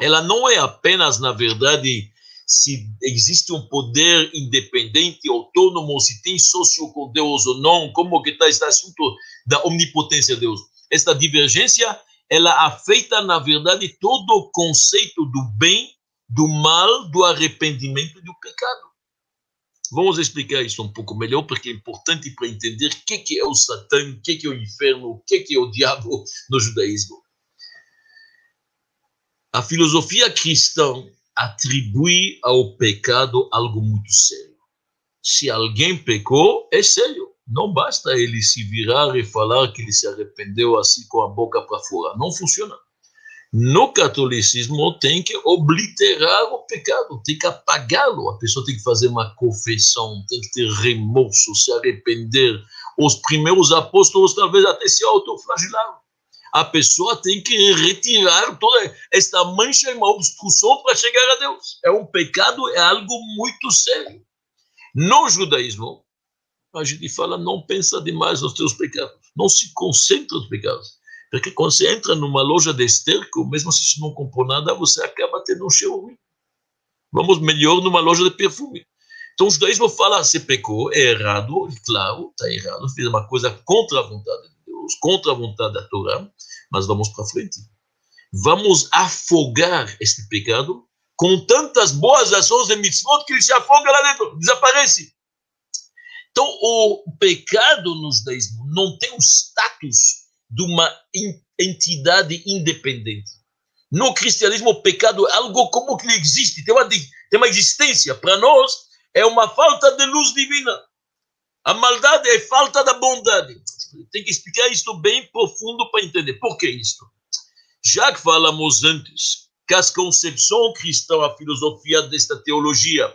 ela não é apenas, na verdade, se existe um poder independente, autônomo, se tem sócio com Deus ou não, como que está esse assunto da omnipotência de Deus. Esta divergência ela afeta, na verdade, todo o conceito do bem, do mal, do arrependimento e do pecado. Vamos explicar isso um pouco melhor, porque é importante para entender o que é o Satã, o que é o inferno, o que é o diabo no judaísmo. A filosofia cristã atribui ao pecado algo muito sério. Se alguém pecou, é sério. Não basta ele se virar e falar que ele se arrependeu assim com a boca para fora. Não funciona. No catolicismo tem que obliterar o pecado, tem que apagá-lo. A pessoa tem que fazer uma confissão, tem que ter remorso, se arrepender. Os primeiros apóstolos talvez até se autoflagelaram. A pessoa tem que retirar toda esta mancha e uma obstrução para chegar a Deus. É um pecado, é algo muito sério. No judaísmo, a gente fala, não pensa demais nos teus pecados, não se concentra nos pecados. Porque quando você entra numa loja de esterco, mesmo se você não comprou nada, você acaba tendo um cheiro ruim. Vamos melhor numa loja de perfume. Então o judaísmo fala, você pecou, é errado, claro, está errado, fez uma coisa contra a vontade de Deus, contra a vontade da Torá, mas vamos para frente. Vamos afogar este pecado com tantas boas ações de mitzvot que ele se afoga lá dentro, desaparece. Então, o pecado no judaísmo não tem o status de uma entidade independente. No cristianismo, o pecado é algo como que existe, tem uma, tem uma existência. Para nós, é uma falta de luz divina. A maldade é falta da bondade. Tem que explicar isso bem profundo para entender. Por que isso? Já que falamos antes que a concepção cristã, a filosofia desta teologia,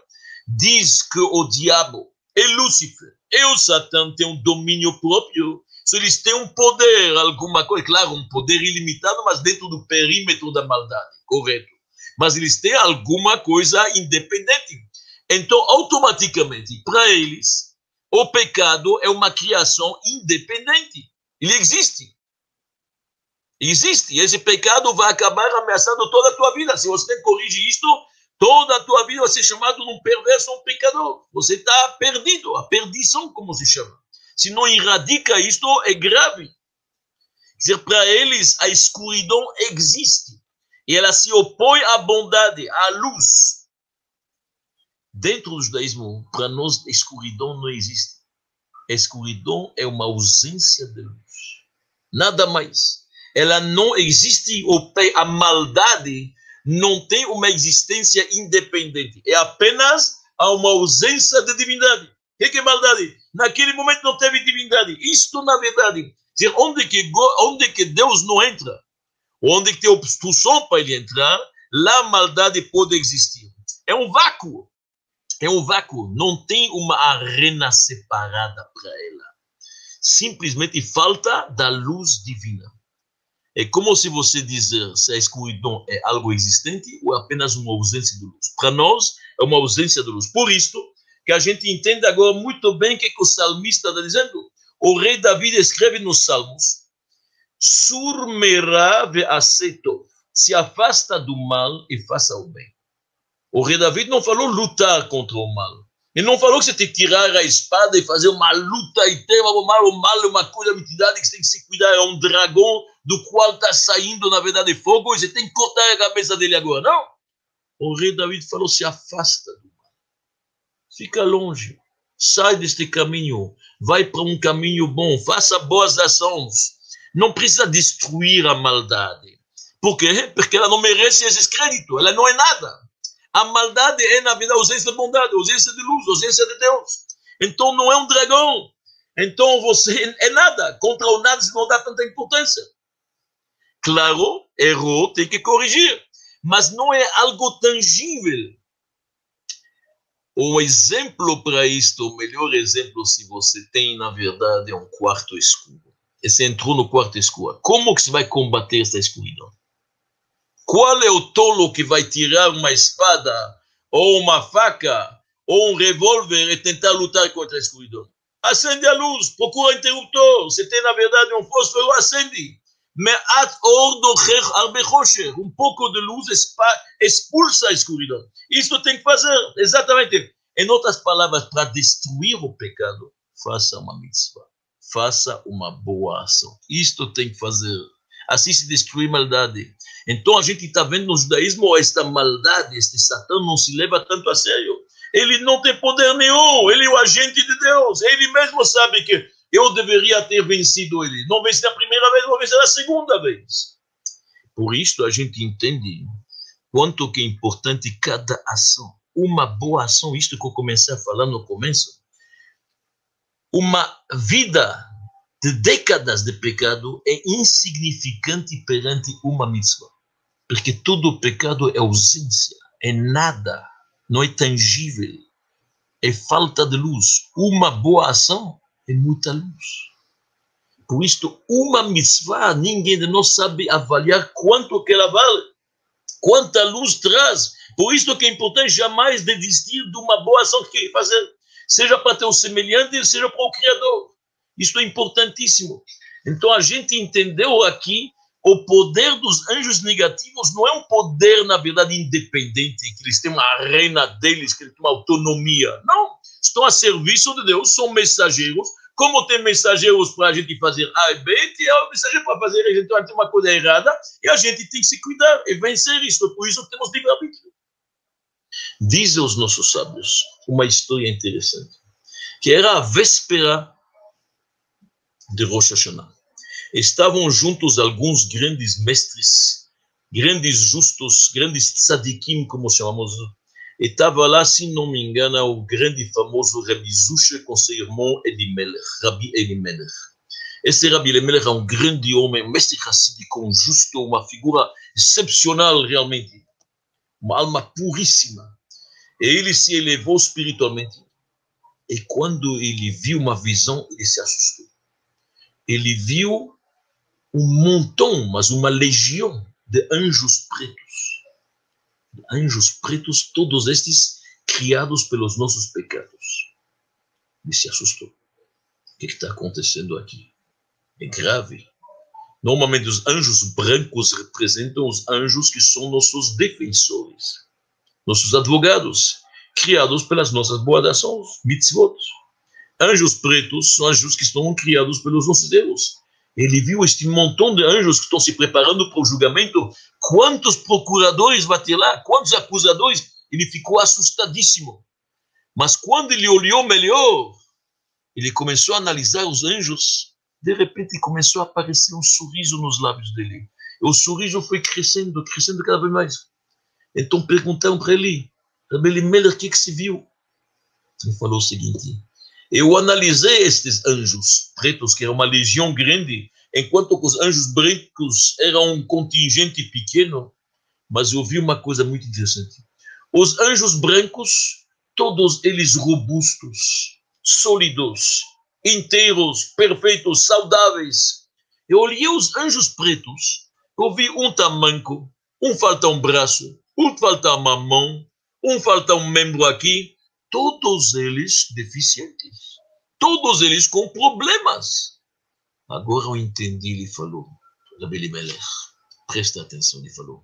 diz que o diabo e Lúcifer e o Satã têm um domínio próprio. Se eles têm um poder, alguma coisa, claro, um poder ilimitado, mas dentro do perímetro da maldade, correto. Mas eles têm alguma coisa independente. Então, automaticamente, para eles, o pecado é uma criação independente. Ele existe. Existe. Esse pecado vai acabar ameaçando toda a tua vida. Se você corrige isto, Toda a tua vida vai ser chamado um perverso um pecador. Você está perdido, a perdição, como se chama. Se não erradica isto, é grave. Quer dizer, para eles, a escuridão existe. E ela se opõe à bondade, à luz. Dentro do judaísmo, para nós, escuridão não existe. A escuridão é uma ausência de luz. Nada mais. Ela não existe, a maldade não tem uma existência independente, é apenas uma ausência de divindade. O que é maldade? Naquele momento não teve divindade. Isto, na verdade, dizer, onde que, onde que Deus não entra, onde que tem obstrução para ele entrar, lá a maldade pode existir. É um vácuo. É um vácuo. Não tem uma arena separada para ela. Simplesmente falta da luz divina. É como se você dizer se a escuridão é algo existente ou é apenas uma ausência de luz. Para nós, é uma ausência de luz. Por isso, que a gente entende agora muito bem o que, que o salmista está dizendo. O rei Davi escreve nos Salmos: Surmerá aceito, se afasta do mal e faça o bem. O rei Davi não falou lutar contra o mal, Ele não falou que você tem que tirar a espada e fazer uma luta e ter uma mal, o mal é uma coisa, uma entidade que você tem que se cuidar, é um dragão do qual está saindo, na verdade, fogo, e você tem que cortar a cabeça dele agora. Não. O rei David falou: se afasta do mal, fica longe, sai deste caminho, vai para um caminho bom, faça boas ações. Não precisa destruir a maldade. Por quê? Porque ela não merece esse crédito, ela não é nada. A maldade é, na vida, ausência de bondade, ausência de luz, ausência de Deus. Então não é um dragão. Então você é nada. Contra o nada se não dá tanta importância. Claro, errou, tem que corrigir. Mas não é algo tangível. Um exemplo para isto, o melhor exemplo, se você tem, na verdade, é um quarto escuro. E você entrou no quarto escuro. Como que você vai combater essa escuridão? Qual é o tolo que vai tirar uma espada, ou uma faca, ou um revólver e tentar lutar contra a escuridão? Acende a luz, procura interruptor. Você tem, na verdade, um fósforo, acende. Um pouco de luz expulsa a escuridão. Isso tem que fazer, exatamente. Em outras palavras, para destruir o pecado, faça uma mitzvah. Faça uma boa ação. Isto tem que fazer. Assim se destrui maldade. Então a gente está vendo no judaísmo esta maldade, este Satã não se leva tanto a sério. Ele não tem poder nenhum, ele é o agente de Deus. Ele mesmo sabe que eu deveria ter vencido ele. Não venci a primeira vez, vou vencer a segunda vez. Por isso a gente entende quanto que é importante cada ação. Uma boa ação, isto que eu comecei a falar no começo. Uma vida de décadas de pecado é insignificante perante uma mitzvah. Porque todo pecado é ausência, é nada, não é tangível, é falta de luz. Uma boa ação é muita luz. Por isso, uma mitzvah, ninguém de nós sabe avaliar quanto que ela vale, quanta luz traz. Por isso que é importante jamais desistir de uma boa ação que fazer, seja para ter um semelhante, seja para o Criador. Isso é importantíssimo. Então a gente entendeu aqui o poder dos anjos negativos não é um poder, na verdade, independente, que eles têm uma reina deles, que eles têm uma autonomia. Não. Estão a serviço de Deus, são mensageiros. Como tem mensageiros para a gente fazer A e B, tem o mensageiro para fazer a gente tem uma coisa errada e a gente tem que se cuidar e vencer isso. Por isso temos livre-arbítrio. Dizem os nossos sábios uma história interessante, que era a véspera de Rosh Hashanah estavam juntos alguns grandes mestres, grandes justos, grandes tzadikim, como chamamos. E estava lá, se não me engano, o grande famoso Rabi Zusha com seu irmão Elimelech, Rabi Elimelech. Esse Rabi Elimelech é um grande homem, mestre racídico, um justo, uma figura excepcional realmente, uma alma puríssima. E ele se elevou espiritualmente. E quando ele viu uma visão, ele se assustou. Ele viu um montão, mas uma legião de anjos pretos. Anjos pretos, todos estes criados pelos nossos pecados. Ele se assustou. O que está acontecendo aqui? É grave. Normalmente os anjos brancos representam os anjos que são nossos defensores, nossos advogados, criados pelas nossas boas ações, mitzvot. Anjos pretos são anjos que estão criados pelos nossos erros ele viu este montão de anjos que estão se preparando para o julgamento. Quantos procuradores vai ter lá? Quantos acusadores? Ele ficou assustadíssimo. Mas quando ele olhou melhor, ele começou a analisar os anjos. De repente começou a aparecer um sorriso nos lábios dele. E o sorriso foi crescendo, crescendo cada vez mais. Então perguntaram para ele, Rabbi Meller, o que, que se viu? Ele falou o seguinte: eu analisei estes anjos pretos, que era uma legião grande, enquanto que os anjos brancos eram um contingente pequeno, mas eu vi uma coisa muito interessante. Os anjos brancos, todos eles robustos, sólidos, inteiros, perfeitos, saudáveis. Eu olhei os anjos pretos, eu vi um tamanco, um falta um braço, um falta uma mão, um falta um membro aqui, todos eles deficientes, todos eles com problemas. Agora eu entendi, ele falou, Rabi Melech, presta atenção, ele falou.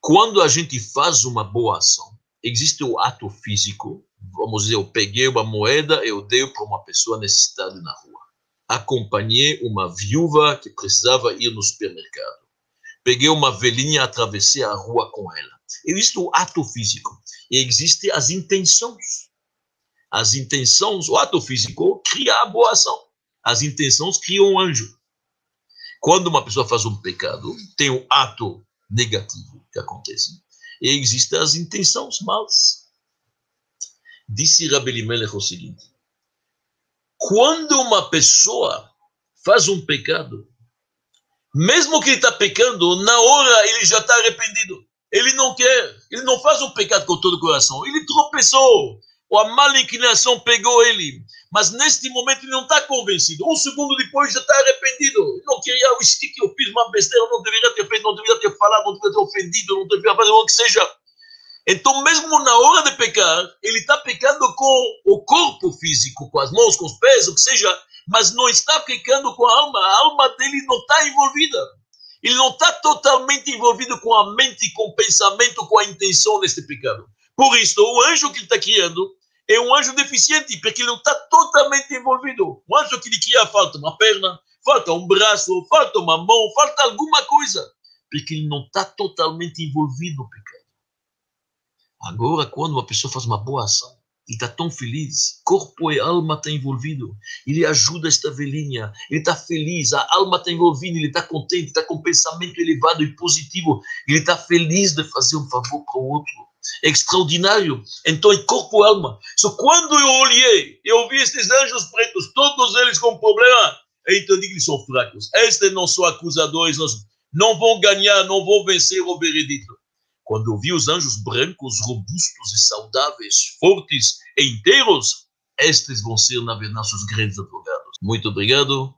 Quando a gente faz uma boa ação, existe o ato físico, vamos dizer, eu peguei uma moeda, eu dei para uma pessoa necessitada na rua. Acompanhei uma viúva que precisava ir no supermercado. Peguei uma velhinha, atravessei a rua com ela. Existe o ato físico e existe as intenções. As intenções, o ato físico cria a boa ação. As intenções criam um anjo. Quando uma pessoa faz um pecado, tem um ato negativo que acontece e existem as intenções maus. Disse Rabi Elimelech o seguinte: quando uma pessoa faz um pecado, mesmo que ele está pecando, na hora ele já está arrependido. Ele não quer, ele não faz um pecado com todo o coração. Ele tropeçou, ou a má inclinação pegou ele. Mas neste momento ele não está convencido. Um segundo depois já está arrependido. Não queria, o que eu fiz uma besteira, não deveria ter feito, não deveria ter falado, não deveria ter ofendido, não deveria fazer o que seja. Então, mesmo na hora de pecar, ele está pecando com o corpo físico, com as mãos, com os pés, o que seja, mas não está pecando com a alma. A alma dele não está envolvida. Ele não está totalmente envolvido com a mente, com o pensamento, com a intenção deste pecado. Por isso, o anjo que ele está criando é um anjo deficiente, porque ele não está totalmente envolvido. O anjo que lhe cria falta uma perna, falta um braço, falta uma mão, falta alguma coisa, porque ele não está totalmente envolvido no pecado. Agora, quando uma pessoa faz uma boa ação, ele está tão feliz, corpo e alma estão tá envolvidos, ele ajuda esta velhinha, ele está feliz, a alma está envolvida, ele está contente, está com um pensamento elevado e positivo, ele está feliz de fazer um favor para o outro. É extraordinário. Então, em corpo e alma. Só quando eu olhei, eu vi esses anjos pretos, todos eles com problema, eu entendi que eles são fracos. Estes não são acusadores, não, vão ganhar, não vão vencer o veredito. Quando eu vi os anjos brancos, robustos e saudáveis, fortes e inteiros, estes vão ser, na verdade, os grandes advogados. Muito obrigado